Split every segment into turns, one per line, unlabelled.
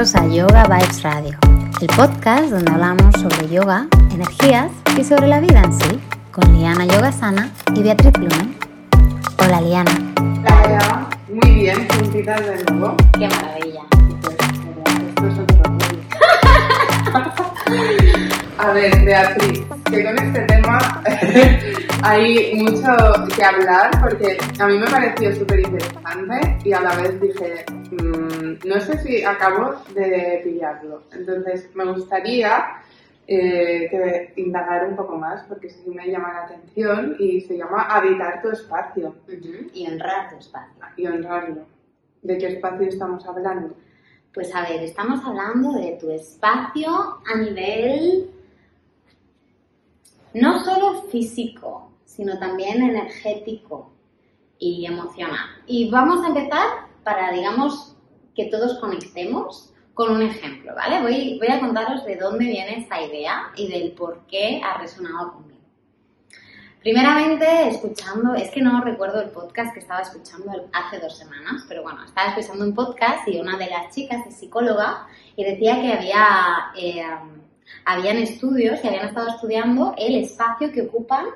Bienvenidos a Yoga Vibes Radio, el podcast donde hablamos sobre yoga, energías y sobre la vida en sí, con Liana Yogasana y Beatriz Blumen. Hola Liana.
Hola, muy bien, juntitas de nuevo.
Qué maravilla.
A ver, Beatriz, que con este tema hay mucho que hablar porque a mí me pareció súper interesante y a la vez dije, mm, no sé si acabo de pillarlo. Entonces me gustaría eh, que indagar un poco más porque sí me llama la atención y se llama habitar tu espacio
Y honrar tu espacio.
y honrarlo. ¿De qué espacio estamos hablando?
Pues a ver, estamos hablando de tu espacio a nivel no solo físico, sino también energético y emocional. Y vamos a empezar para, digamos, que todos conectemos con un ejemplo, ¿vale? Voy, voy a contaros de dónde viene esta idea y del por qué ha resonado conmigo. Primeramente, escuchando, es que no recuerdo el podcast que estaba escuchando hace dos semanas, pero bueno, estaba escuchando un podcast y una de las chicas es psicóloga y decía que había, eh, habían estudios que habían estado estudiando el espacio que ocupan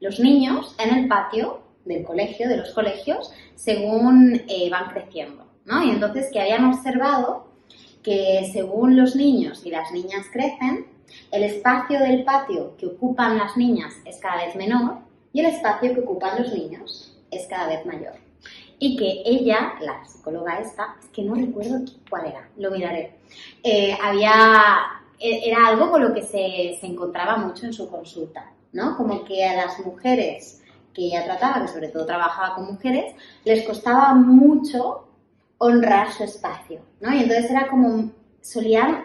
los niños en el patio del colegio, de los colegios, según eh, van creciendo, ¿no? Y entonces que habían observado que según los niños y las niñas crecen, el espacio del patio que ocupan las niñas es cada vez menor y el espacio que ocupan los niños es cada vez mayor. Y que ella, la psicóloga esta, es que no recuerdo cuál era, lo miraré, eh, había, e- era algo con lo que se, se encontraba mucho en su consulta, ¿no? Como que a las mujeres que ella trataba, que sobre todo trabajaba con mujeres, les costaba mucho honrar su espacio, ¿no? Y entonces era como, solían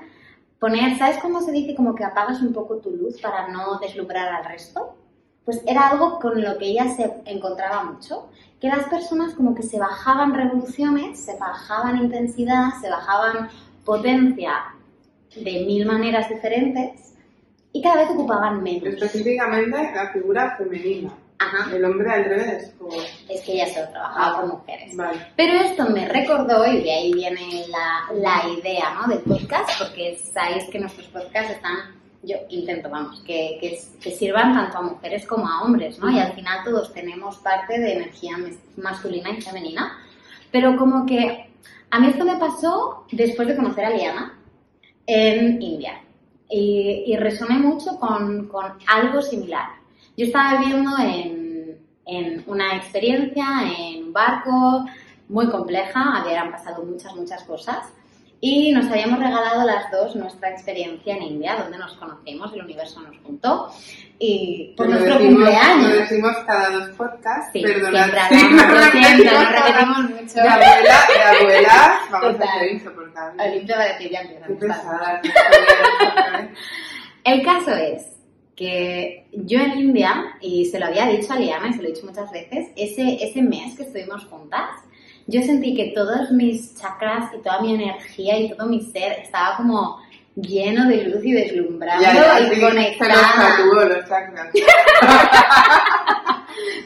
poner, ¿sabes cómo se dice? Como que apagas un poco tu luz para no deslumbrar al resto. Pues era algo con lo que ella se encontraba mucho, que las personas como que se bajaban revoluciones, se bajaban intensidad, se bajaban potencia de mil maneras diferentes y cada vez ocupaban menos.
Específicamente la figura femenina.
Ajá,
El hombre al revés. o-
es que ella solo trabajaba con mujeres.
Vale.
Pero esto me recordó, y de ahí viene la, la idea ¿no? del podcast, porque sabéis que nuestros podcasts están, yo intento, vamos, que, que, que sirvan tanto a mujeres como a hombres, ¿no? Y al final todos tenemos parte de energía masculina y femenina. Pero como que a mí esto me pasó después de conocer a Liana en India. Y, y resoné mucho con, con algo similar. Yo estaba viviendo en, en una experiencia en un barco muy compleja, habían pasado muchas, muchas cosas. Y nos habíamos regalado las dos nuestra experiencia en India, donde nos conocimos, el universo nos juntó. Y por nuestro
decimos-
cumpleaños.
Lo decimos cada dos podcasts.
Sí,
perdonad.
siempre hablamos,
repetimos
nos repetimos mucho.
De abuela, de abuela, vamos
Total.
a ser insoportables.
Olimpia va a decir, ya empieza,
Qué
empieza.
pesada. qué pesada.
El caso es que yo en India, y se lo había dicho a Liana y se lo he dicho muchas veces, ese, ese mes que estuvimos juntas, yo sentí que todos mis chakras y toda mi energía y todo mi ser estaba como lleno de luz y deslumbrando
Ya, ya,
y
sí, los
conectada.
tatuó los chakras.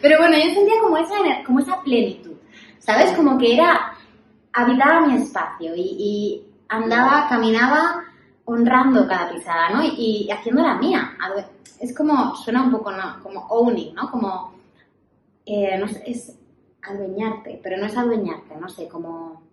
Pero bueno, yo sentía como esa, como esa plenitud, ¿sabes? Como que era, habitaba mi espacio y, y andaba, caminaba honrando cada pisada, ¿no? Y, y haciendo la mía. Es como, suena un poco, ¿no? Como owning, ¿no? Como, eh, no sé, es adueñarte, pero no es adueñarte, no sé, como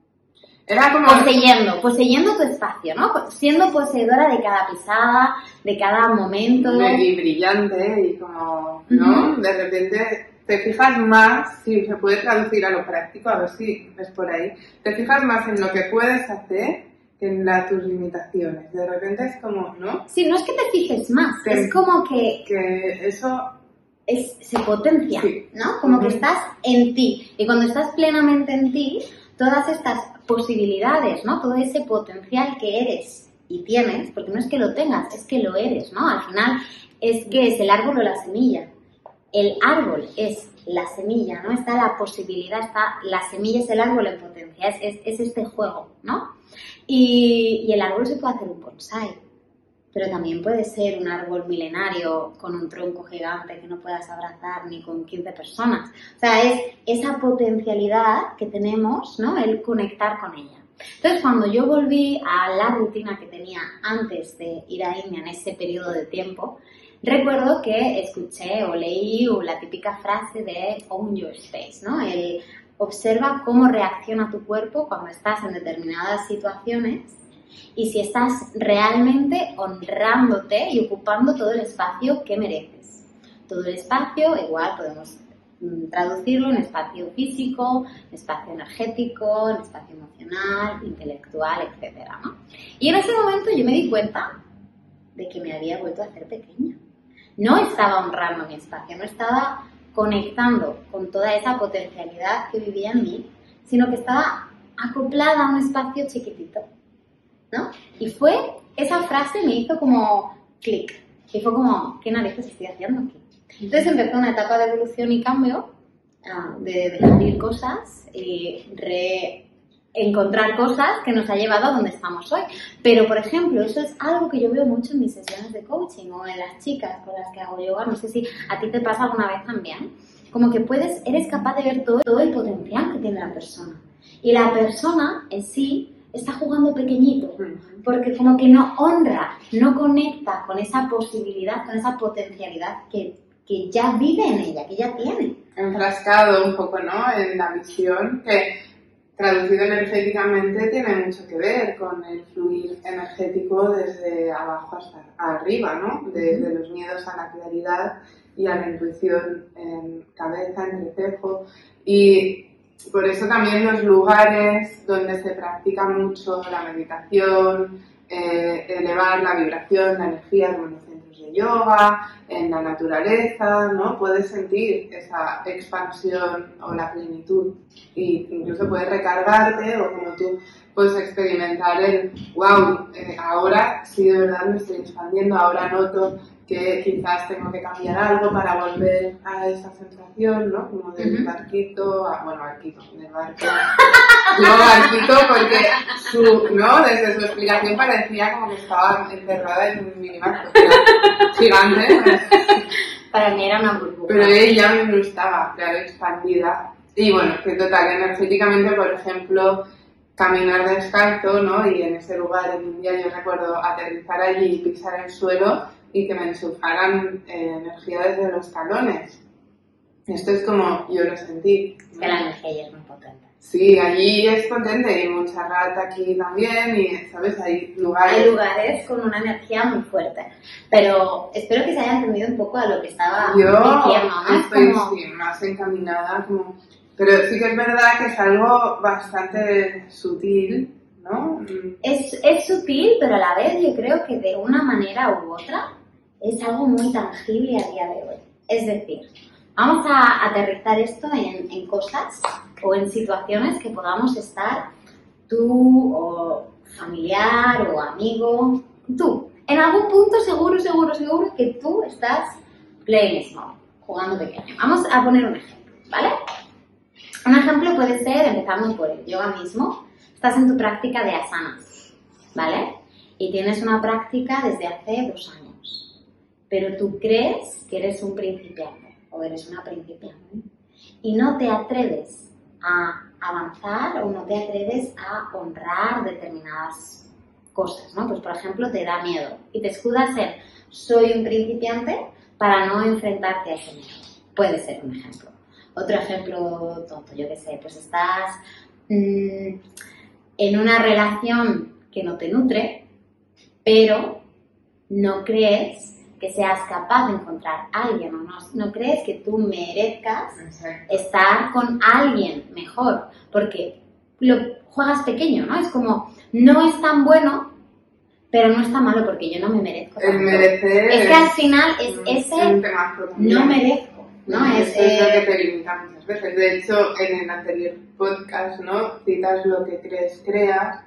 Era como...
poseyendo, poseyendo tu espacio, ¿no? Siendo poseedora de cada pisada, de cada momento.
y brillante y como, ¿no? De repente te fijas más, si se puede traducir a lo práctico, a ver si es por ahí, te fijas más en lo que puedes hacer en la- tus limitaciones. De repente es como, ¿no?
Sí, no es que te fijes más,
Sí.
es como que
Que eso,
es, se potencia,
Sí.
¿no? Como que estás en ti. Y cuando estás plenamente en ti, todas estas posibilidades, ¿no? Todo ese potencial que eres y tienes, porque no es que lo tengas, es que lo eres, ¿no? Al final es que es el árbol o la semilla. El árbol es la semilla, ¿no? Está la posibilidad, está la semilla es el árbol en potencia, es, es- es este juego, ¿no? Y, y el árbol se puede hacer un bonsai, pero también puede ser un árbol milenario con un tronco gigante que no puedas abrazar ni con 15 personas. O sea, es esa potencialidad que tenemos, ¿no? El conectar con ella. Entonces, cuando yo volví a la rutina que tenía antes de ir a India en ese periodo de tiempo, recuerdo que escuché o leí la típica frase de own your space, ¿no? El observa cómo reacciona tu cuerpo cuando estás en determinadas situaciones y si estás realmente honrándote y ocupando todo el espacio que mereces. Todo el espacio, igual podemos mm, traducirlo en espacio físico, en espacio energético, en espacio emocional, intelectual, etc. Y en ese momento yo me di cuenta de que me había vuelto a hacer pequeña. No estaba honrando mi espacio, no estaba conectando con toda esa potencialidad que vivía en mí, sino que estaba acoplada a un espacio chiquitito, ¿no? Y fue, esa frase me hizo como clic, y fue como, ¿qué narices estoy haciendo aquí? Entonces empezó una etapa de evolución y cambio, ah, de dejar ir cosas y re encontrar cosas que nos ha llevado a donde estamos hoy. Pero, por ejemplo, eso es algo que yo veo mucho en mis sesiones de coaching o en las chicas con las que hago yoga. No sé si a ti te pasa alguna vez también. Como que puedes, eres capaz de ver todo, todo el potencial que tiene la persona. Y la persona en sí está jugando pequeñito, porque como que no honra, no conecta con esa posibilidad, con esa potencialidad que, que ya vive en ella, que ya tiene.
Enfrascado un poco, ¿no? En la visión que traducido energéticamente tiene mucho que ver con el fluir energético desde abajo hasta arriba, ¿no? Desde los miedos a la claridad y a la intuición en cabeza, en cejo. Y por eso también los lugares donde se practica mucho la meditación, eh, elevar la vibración, la energía, como de yoga, en la naturaleza, ¿no? Puedes sentir esa expansión o la plenitud y incluso puedes recargarte o como tú puedes experimentar el, wow, eh, ahora sí de verdad me estoy expandiendo, ahora noto que quizás tengo que cambiar algo para volver a esa sensación, ¿no? Como del barquito, a, bueno, barquito, del barco. No, barquito porque su, ¿no? Desde su explicación parecía como que estaba encerrada en un mini barco. Gigante.
Para mí era una burbuja.
Pero ella no estaba, claro, expandida. Y bueno, que total, energéticamente, por ejemplo, caminar descalzo, ¿no? Y en ese lugar en India yo recuerdo aterrizar allí y pisar el suelo y que me enchufaran eh, energía desde los talones. Esto es como yo lo sentí.
Es que la energía es muy potente.
Sí, allí es potente y mucha rata aquí también y, ¿sabes? Hay lugares...
Hay lugares con una energía muy fuerte. Pero espero que se haya entendido un poco a lo que estaba
yo
diciendo,
¿no? estoy más encaminada como... Pero sí que es verdad que es algo bastante sutil, ¿no?
Es, es sutil, pero a la vez yo creo que de una manera u otra es algo muy tangible a día de hoy. Es decir, vamos a aterrizar esto en, cosas o en situaciones que podamos estar tú o familiar o amigo, tú. En algún punto seguro, seguro, seguro que tú estás playing small, jugando pequeño. Vamos a poner un ejemplo, ¿vale? Un ejemplo puede ser, empezando por el yoga mismo, estás en tu práctica de asanas, ¿vale? Y tienes una práctica desde hace dos años pero tú crees que eres un principiante o eres una principiante y no te atreves a avanzar o no te atreves a honrar determinadas cosas, ¿no? Pues por ejemplo te da miedo y te escudas en soy un principiante para no enfrentarte a ese miedo. Puede ser un ejemplo. Otro ejemplo tonto, yo qué sé, pues estás mm, en una relación que no te nutre, pero no crees que seas capaz de encontrar a alguien o no, no crees que tú merezcas estar con alguien mejor, porque lo juegas pequeño, ¿no? Es como, no es tan bueno, pero no está malo porque yo no me merezco.
El merecer
es que al final es ese no merezco, ¿no?
Es, es lo que te limita muchas veces. De hecho, en el anterior podcast, ¿no? Citas lo que crees, creas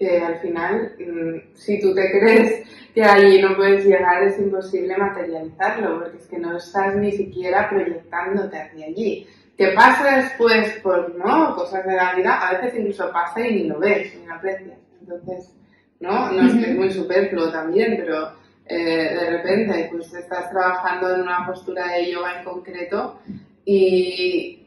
que al final, mm, si tú te crees que allí no puedes llegar, es imposible materializarlo, porque es que no estás ni siquiera proyectándote hacia allí. ¿Qué pasa después por ¿no? cosas de la vida? A veces incluso pasa y ni lo ves, ni lo aprecias. Entonces, ¿no? No es, muy superfluo también, pero eh, de repente pues estás trabajando en una postura de yoga en concreto y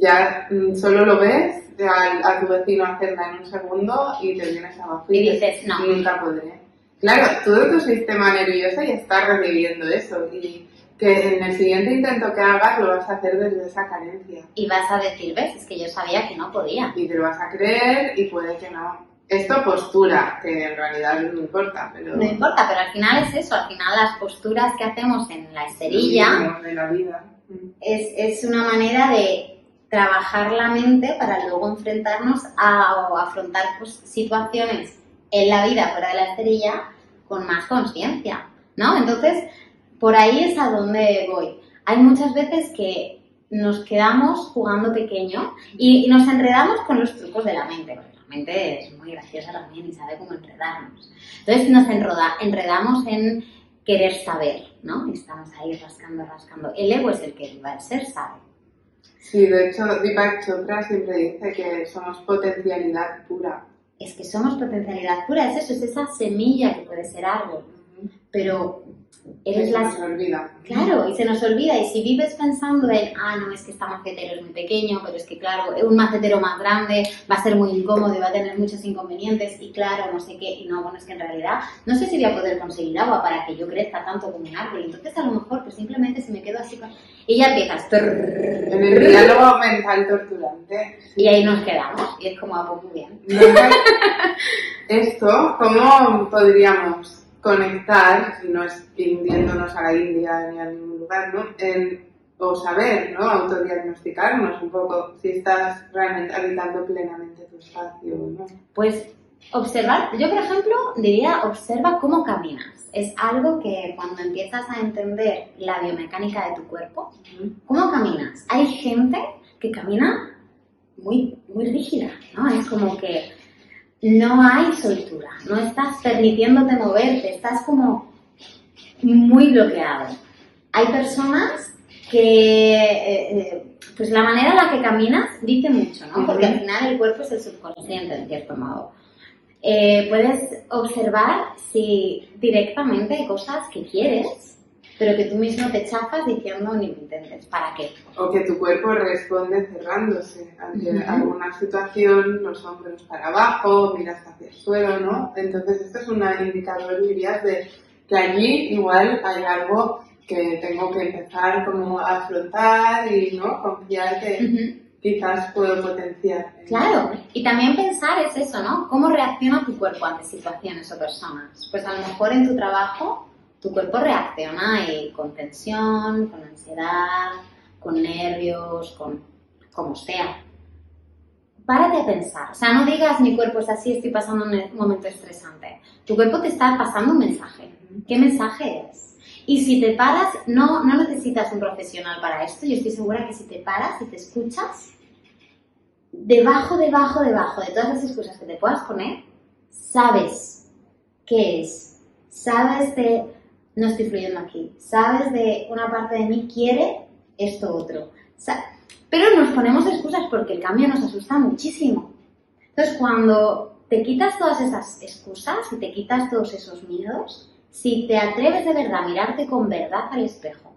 ya mm, solo lo ves a, a tu vecino hacerla en un segundo y te vienes abajo
Y dices, no.
nunca podré. Claro, todo tu sistema nervioso ya está recibiendo eso y que en el siguiente intento que hagas lo vas a hacer desde esa carencia.
Y vas a decir, ves, es que yo sabía que no podía.
Y te lo vas a creer y puede que no. Esto postura, que en realidad no importa, pero...
No importa, pero al final es eso, al final las posturas que hacemos en la esterilla
de la vida.
es, es una manera de trabajar la mente para luego enfrentarnos a, o afrontar pues, situaciones en la vida fuera de la esterilla con más conciencia, ¿no? Entonces, por ahí es a donde voy. Hay muchas veces que nos quedamos jugando pequeño y, y nos enredamos con los trucos de la mente, porque la mente es muy graciosa también y sabe cómo enredarnos. Entonces nos enroda, enredamos en querer saber, ¿no? Estamos ahí rascando, rascando. El ego es el que viva, el ser sabe.
Sí, de hecho, Deepak Chopra siempre dice que somos potencialidad pura.
Es que somos potencialidad pura, es eso, es esa semilla que puede ser árbol, pero eres
Se
la...
nos olvida.
Claro, y se nos olvida. Y si vives pensando en, ah, no, es que esta macetero es muy pequeño, pero es que, claro, un macetero más grande va a ser muy incómodo y va a tener muchos inconvenientes, y claro, no sé qué, y no, bueno, es que en realidad no sé si voy a poder conseguir agua para que yo crezca tanto como un árbol. Entonces, a lo mejor, pues simplemente si me quedo así con. Y ya empiezas.
En el diálogo mental torturante.
Y ahí nos quedamos. Y es como, ah, pues muy bien.
Entonces, Esto, ¿cómo podríamos conectar, si no es hundiéndonos a la India ni a ningún lugar, ¿no? En- o saber, ¿no? Autodiagnosticarnos un poco si estás realmente habitando plenamente tu espacio, ¿no?
Pues observar, yo por ejemplo diría observa cómo caminas. Es algo que cuando empiezas a entender la biomecánica de tu cuerpo, ¿cómo caminas? Hay gente que camina muy, muy rígida, ¿no? Es como que no hay soltura, no estás permitiéndote moverte, estás como muy bloqueado. Hay personas que, eh, eh, pues la manera en la que caminas dice mucho, ¿no? Porque al final el cuerpo es el subconsciente, en cierto modo. Eh, puedes observar si directamente hay cosas que quieres, pero que tú mismo te chafas diciendo ni lo intentes. ¿Para qué?
O que tu cuerpo responde cerrándose ante
Ujú.
alguna situación, los hombros para abajo, miras hacia el suelo, ¿no? Entonces, esto es un indicador, dirías, de que allí igual hay algo que tengo que empezar como a afrontar y, ¿no? Confiar que quizás puedo potenciar.
Claro, y también pensar es eso, ¿no? ¿Cómo reacciona tu cuerpo ante situaciones o personas? Pues a lo mejor en tu trabajo tu cuerpo reacciona eh, con tensión, con ansiedad, con nervios, con como sea. Párate a pensar, o sea, no digas mi cuerpo es así, estoy pasando un momento estresante. Tu cuerpo te está pasando un mensaje. ¿Qué mensaje es? Y si te paras, no, no necesitas un profesional para esto. Yo estoy segura que si te paras y te escuchas, debajo, debajo, debajo de todas las excusas que te puedas poner, sabes qué es. Sabes de no estoy fluyendo aquí. Sabes de una parte de mí quiere esto otro. Pero nos ponemos excusas porque el cambio nos asusta muchísimo. Entonces, cuando te quitas todas esas excusas y te quitas todos esos miedos, si te atreves de verdad a mirarte con verdad al espejo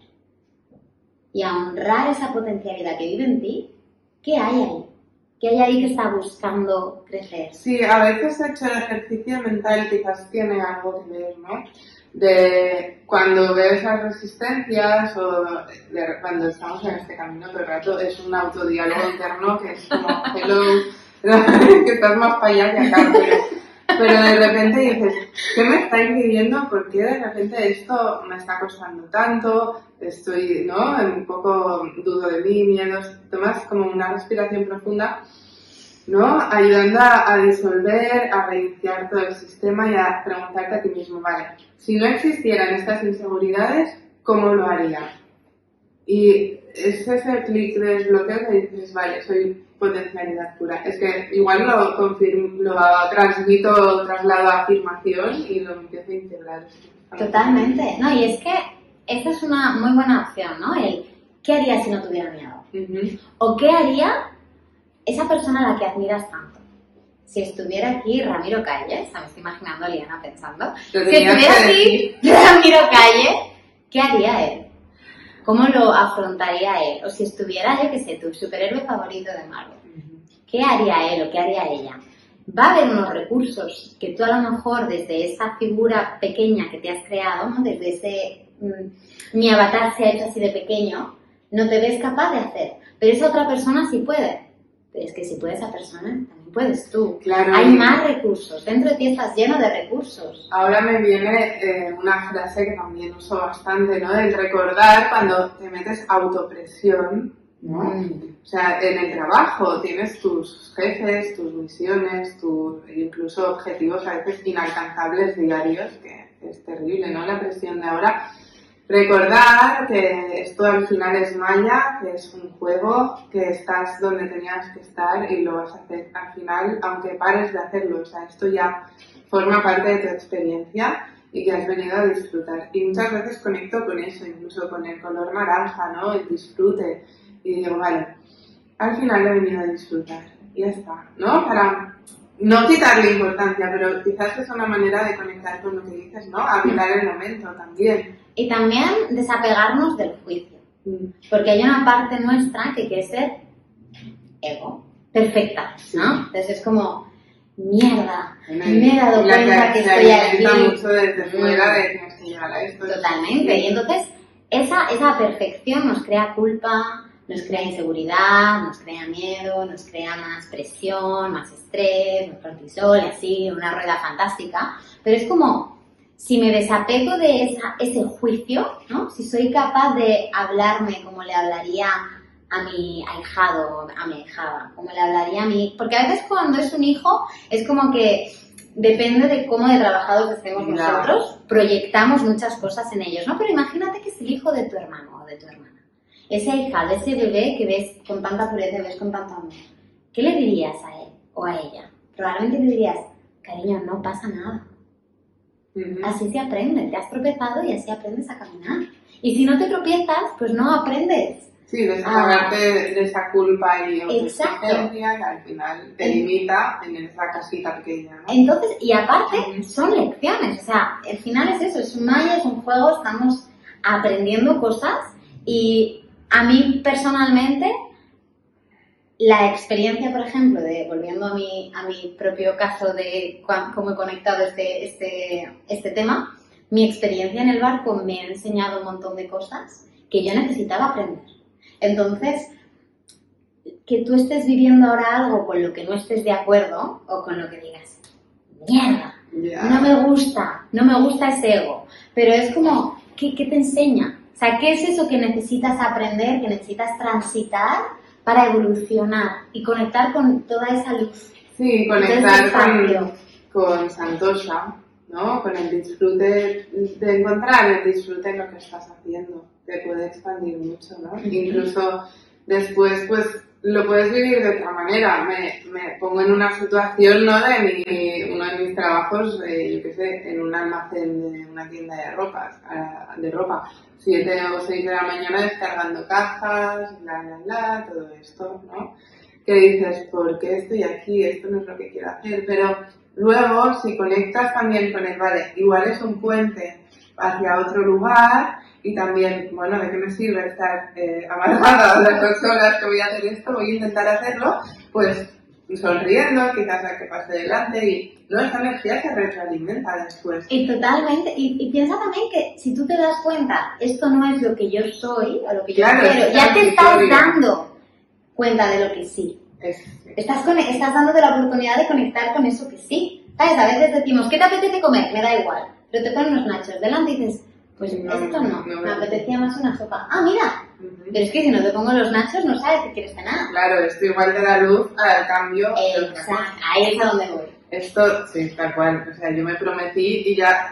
y a honrar esa potencialidad que vive en ti, ¿qué hay ahí? ¿Qué hay ahí que está buscando crecer?
Sí, a veces he hecho el ejercicio mental quizás tiene algo que ver, ¿no? De cuando veo esas resistencias o de- cuando estamos en este camino todo el rato, es un autodiálogo interno que es como, hello, que estás más para allá que acá, pero, de repente dices, ¿qué me está impidiendo? ¿Por qué de repente esto me está costando tanto? Estoy, ¿no? Un poco dudo de mí, miedos. Tomas como una respiración profunda ¿no? Ayudando a, a disolver, a reiniciar todo el sistema y a preguntarte a ti mismo, vale, si no existieran estas inseguridades, ¿cómo lo haría? Y es ese clic de desbloqueo que dices, vale, soy potencialidad pura. Es que igual lo, confirmo, lo transmito, traslado a afirmación y lo empiezo a integrar.
Totalmente. No, y es que esta es una muy buena opción, ¿no? El ¿qué haría si no tuviera miedo? ¿O qué haría esa persona a la que admiras tanto? Si estuviera aquí Ramiro Calle, me estoy imaginando a Liana pensando, si estuviera aquí. Ramiro Calle, ¿qué haría él? ¿cómo lo afrontaría él? O si estuviera, yo qué sé, tu superhéroe favorito de Marvel, ¿qué haría él o qué haría ella? Va a haber unos recursos que tú a lo mejor desde esa figura pequeña que te has creado, ¿no? desde ese mm, mi avatar se ha hecho así de pequeño, no te ves capaz de hacer. Pero esa otra persona sí puede. Es que si puede esa persona, también puedes tú.
Claro.
Hay más recursos. Dentro de ti estás lleno de recursos.
Ahora me viene eh, una frase que también uso bastante, ¿no? Del recordar cuando te metes autopresión, ¿no?
Mm.
O sea, en el trabajo tienes tus jefes, tus misiones, tus incluso objetivos a veces inalcanzables diarios, que es terrible, ¿no? La presión de ahora. Recordar que esto al final es Maya, que es un juego, que estás donde tenías que estar y lo vas a hacer al final, aunque pares de hacerlo. O sea, esto ya forma parte de tu experiencia y que has venido a disfrutar. Y muchas veces conecto con eso, incluso con el color naranja, ¿no? El disfrute. Y digo, vale, al final he venido a disfrutar. Y ya está, ¿no? Para no quitarle importancia, pero quizás es una manera de conectar con lo que dices, ¿no? Habitar el momento también.
Y también desapegarnos del juicio.
Mm.
Porque hay una parte nuestra que quiere ser ego, perfecta, ¿no? Entonces es como, mierda, me he dado
La
cuenta que estoy aquí.
mucho desde fuera de tienes que llegar a esto.
Totalmente. Y entonces esa, esa perfección nos crea culpa, nos crea inseguridad, nos crea miedo, nos crea más presión, más estrés, más cortisol y así, una rueda fantástica. Pero es como, si me desapego de esa, ese juicio, ¿no? Si soy capaz de hablarme como le hablaría a mi ahijado, a mi ahijada, como le hablaría a mi... Porque a veces cuando es un hijo es como que depende de cómo de trabajados estemos
Ya.
nosotros, proyectamos muchas cosas en ellos, ¿no? Pero imagínate que es el hijo de tu hermano o de tu hermana. Ese ahijado, ese bebé que ves con tanta pureza, ves con tanto amor. ¿Qué le dirías a él o a ella? Probablemente le dirías, cariño, no pasa nada.
Ujú.
Así se aprende, te has tropezado y así aprendes a caminar. Y si no te tropiezas, pues no aprendes.
Sí, desahogarte de esa culpa y
Ah.
Autoexigencia que al final te limita en esa casita pequeña, ¿no?
Entonces, y aparte, son lecciones. O sea, al final es eso, es un maya, es un juego, estamos aprendiendo cosas y a mí personalmente la experiencia, por ejemplo, de volviendo a mi, a mi propio caso de cómo he conectado este, este, este tema, mi experiencia en el barco me ha enseñado un montón de cosas que yo necesitaba aprender. Entonces, que tú estés viviendo ahora algo con lo que no estés de acuerdo o con lo que digas, mierda, no me gusta, no me gusta ese ego, pero es como, ¿qué, qué te enseña? O sea, ¿qué es eso que necesitas aprender, que necesitas transitar para evolucionar y conectar con toda esa luz?
Sí, conectar con Santosha, ¿no? Con el disfrute de encontrar el disfrute en lo que estás haciendo. Te puede expandir mucho, ¿no? Incluso después, pues, lo puedes vivir de otra manera. Me, me pongo en una situación, ¿no? De mi, uno de mis trabajos, eh, yo qué sé, en un almacén de una tienda de ropas, ah, de ropa. Siete o seis de la mañana descargando cajas, bla, bla, bla, todo esto, ¿no? que dices, ¿por qué estoy aquí? Esto no es lo que quiero hacer. Pero luego, si conectas también con el, vale, igual es un puente hacia otro lugar y también, bueno, ¿de qué me sirve estar eh, amargada las dos horas que voy a hacer esto? Voy a intentar hacerlo, pues sonriendo, quizás a que pase delante y no, esta energía se retroalimenta después.
Y totalmente, y, y piensa también que si tú te das cuenta, esto no es lo que yo soy o lo que yo
Claro,
quiero,
es
ya te estás dando cuenta de lo que sí.
Es-
Estás, cone- estás dándote la oportunidad de conectar con eso que sí. ¿Sabes? A veces decimos, ¿qué te apetece comer? Me da igual. Pero te ponen unos nachos delante y dices, pues
No,
esto no,
no me
apetecía más una sopa. Ah, mira, pero es que si no te pongo los nachos no sabes que quieres cenar.
Claro, esto igual te da luz al cambio.
Exacto, ahí es a donde voy.
Esto, sí, tal cual. O sea, yo me prometí y ya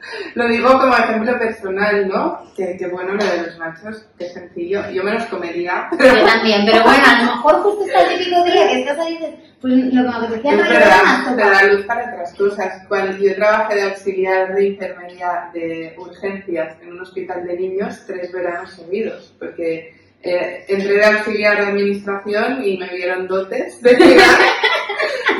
lo digo como ejemplo personal, ¿no? Que, que bueno lo de los machos, que sencillo. Yo me los comería.
Yo también, pero bueno, a lo mejor justo está el típico día que estás ahí pues lo que me apetecía no era
te da luz para otras cosas. Cuando yo trabajé de auxiliar de enfermería de urgencias en un hospital de niños tres veranos seguidos, porque eh, entré de auxiliar de administración y me vieron dotes de cuidar.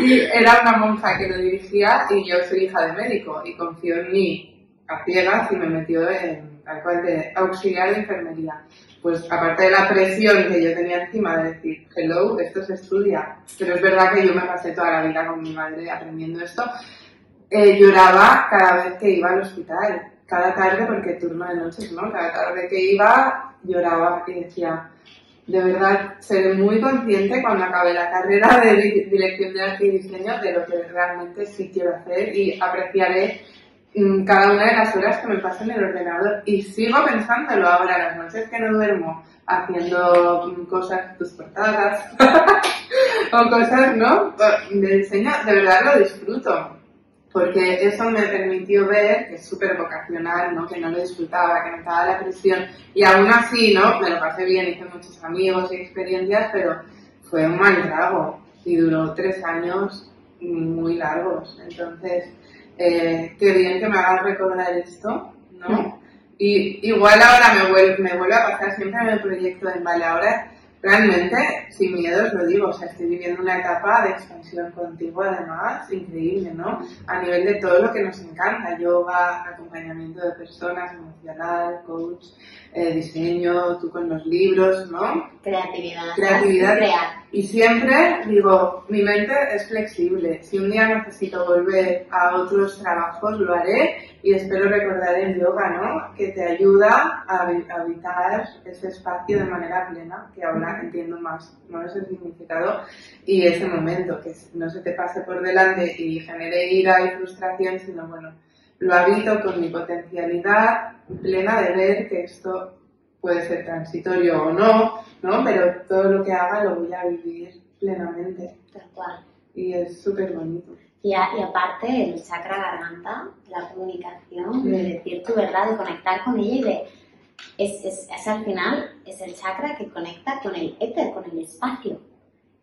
y era una monja que lo dirigía y yo soy hija de médico y confió en mí a ciegas y me metió en tal cual, de auxiliar de enfermería. Pues aparte de la presión que yo tenía encima de decir, hello, esto se estudia, pero es verdad que yo me pasé toda la vida con mi madre aprendiendo esto, eh, lloraba cada vez que iba al hospital, cada tarde, porque turno de noches, ¿no? Cada tarde que iba lloraba y decía, de verdad, seré muy consciente cuando acabe la carrera de dirección de arte y diseño de lo que realmente sí quiero hacer y apreciaré mm, cada una de las horas que me paso en el ordenador y sigo pensándolo ahora, las noches que no duermo, haciendo mm, cosas, tus portadas o cosas, ¿no? De diseño, de verdad lo disfruto porque eso me permitió ver que es súper vocacional, ¿no? que no lo disfrutaba, que me estaba la presión y aún así ¿no? me lo pasé bien, hice muchos amigos y experiencias, pero fue un mal trago y duró tres años muy largos. Entonces, eh, qué bien que me hagas recordar esto, ¿no? Y igual ahora me vuelve, me vuelve a pasar siempre en el proyecto de Vale, ahora realmente, sin miedo os lo digo, o sea, estoy viviendo una etapa de expansión contigo además, increíble, ¿no? A nivel de todo lo que nos encanta, yoga, acompañamiento de personas, emocional, coach, eh, diseño, tú con los libros, ¿no?
Creatividad.
Creatividad. Y siempre digo, mi mente es flexible, si un día necesito volver a otros trabajos, lo haré y espero recordar el yoga, ¿no? Que te ayuda a habitar ese espacio de manera plena, que ahora entiendo más, no es el significado, y ese momento, que no se te pase por delante y genere ira y frustración, sino bueno, lo habito con mi potencialidad plena de ver que esto puede ser transitorio o no, ¿no? Pero todo lo que haga lo voy a vivir plenamente.
Tal cual.
Y es súper bonito.
Y, aparte el chakra garganta, la comunicación, de decir tu verdad, de conectar con ella y de... Es, es, al final, es el chakra que conecta con el éter, con el espacio.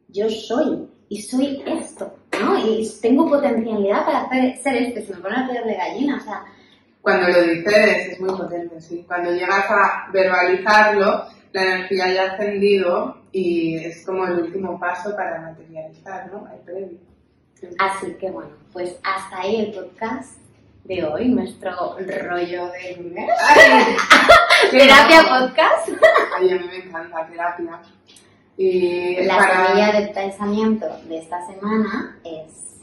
Yo soy y soy esto, ¿no? Y tengo potencialidad para hacer, ser esto. Se me pone a de gallina, o sea...
Cuando lo dices es muy potente, sí. Cuando llegas a verbalizarlo, la energía ya ha ascendido y es como el último paso para materializar, ¿no? El previo.
Así que bueno, pues hasta ahí el podcast de hoy, nuestro rollo de lunes. terapia podcast.
Ay, a mí me encanta terapia. Y
la semilla del pensamiento de esta semana es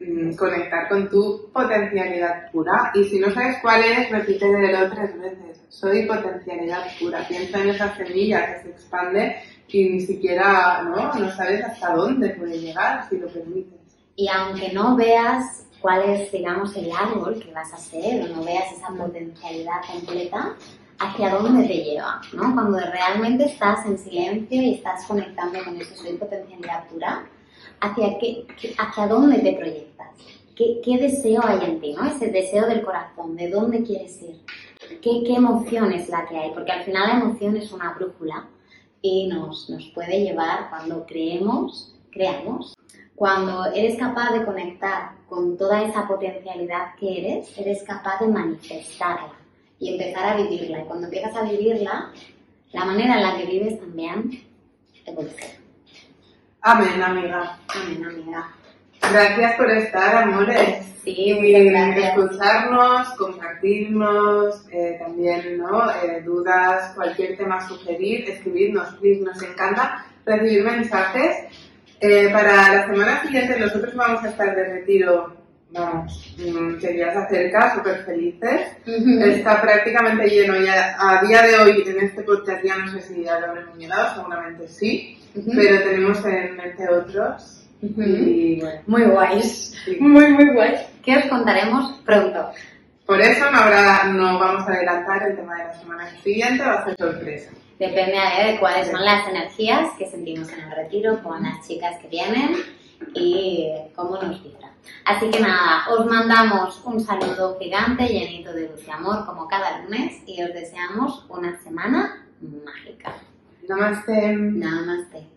mm, conectar con tu potencialidad pura. Y si no sabes cuál es, repítelo tres veces. Soy potencialidad pura. Piensa en esa semilla que se expande y ni siquiera ¿no? no sabes hasta dónde puede llegar si lo permites
y aunque no veas cuál es, digamos, el árbol que vas a hacer o no veas esa potencialidad completa, hacia dónde te lleva, ¿no? Cuando realmente estás en silencio y estás conectando con eso, soy potencialidad pura, ¿hacia, qué, hacia dónde te proyectas? ¿Qué, ¿Qué, deseo hay en ti, ¿no? Ese deseo del corazón, ¿de dónde quieres ir? ¿Qué, ¿Qué emoción es la que hay? Porque al final la emoción es una brújula y nos, nos puede llevar cuando creemos, creamos cuando eres capaz de conectar con toda esa potencialidad que eres, eres capaz de manifestarla y empezar a vivirla. Y cuando empiezas a vivirla, la manera en la que vives también evoluciona.
Amén, amiga.
Amén, amiga.
Gracias por estar, amores.
Sí, muchas gracias.
Escucharnos, compartirnos, eh, también ¿no? Eh, dudas, cualquier tema sugerir, escribirnos, please, nos encanta recibir mensajes eh, para la semana siguiente nosotros vamos a estar de retiro, vamos, mm, que ya se acerca, súper felices. Está prácticamente lleno ya, a día de hoy en este podcast ya no sé si ya lo habremos llenado, seguramente sí, pero tenemos en mente otros.
y, muy guays, muy muy guays, que os contaremos pronto.
Por eso no, habrá, no vamos a adelantar el tema de la semana siguiente, va a ser sorpresa.
Depende de cuáles son las energías que sentimos en el retiro con las chicas que vienen y cómo nos vibra. Así que nada, os mandamos un saludo gigante, llenito de luz y amor, como cada lunes, y os deseamos una semana mágica.
Namaste.
Namaste.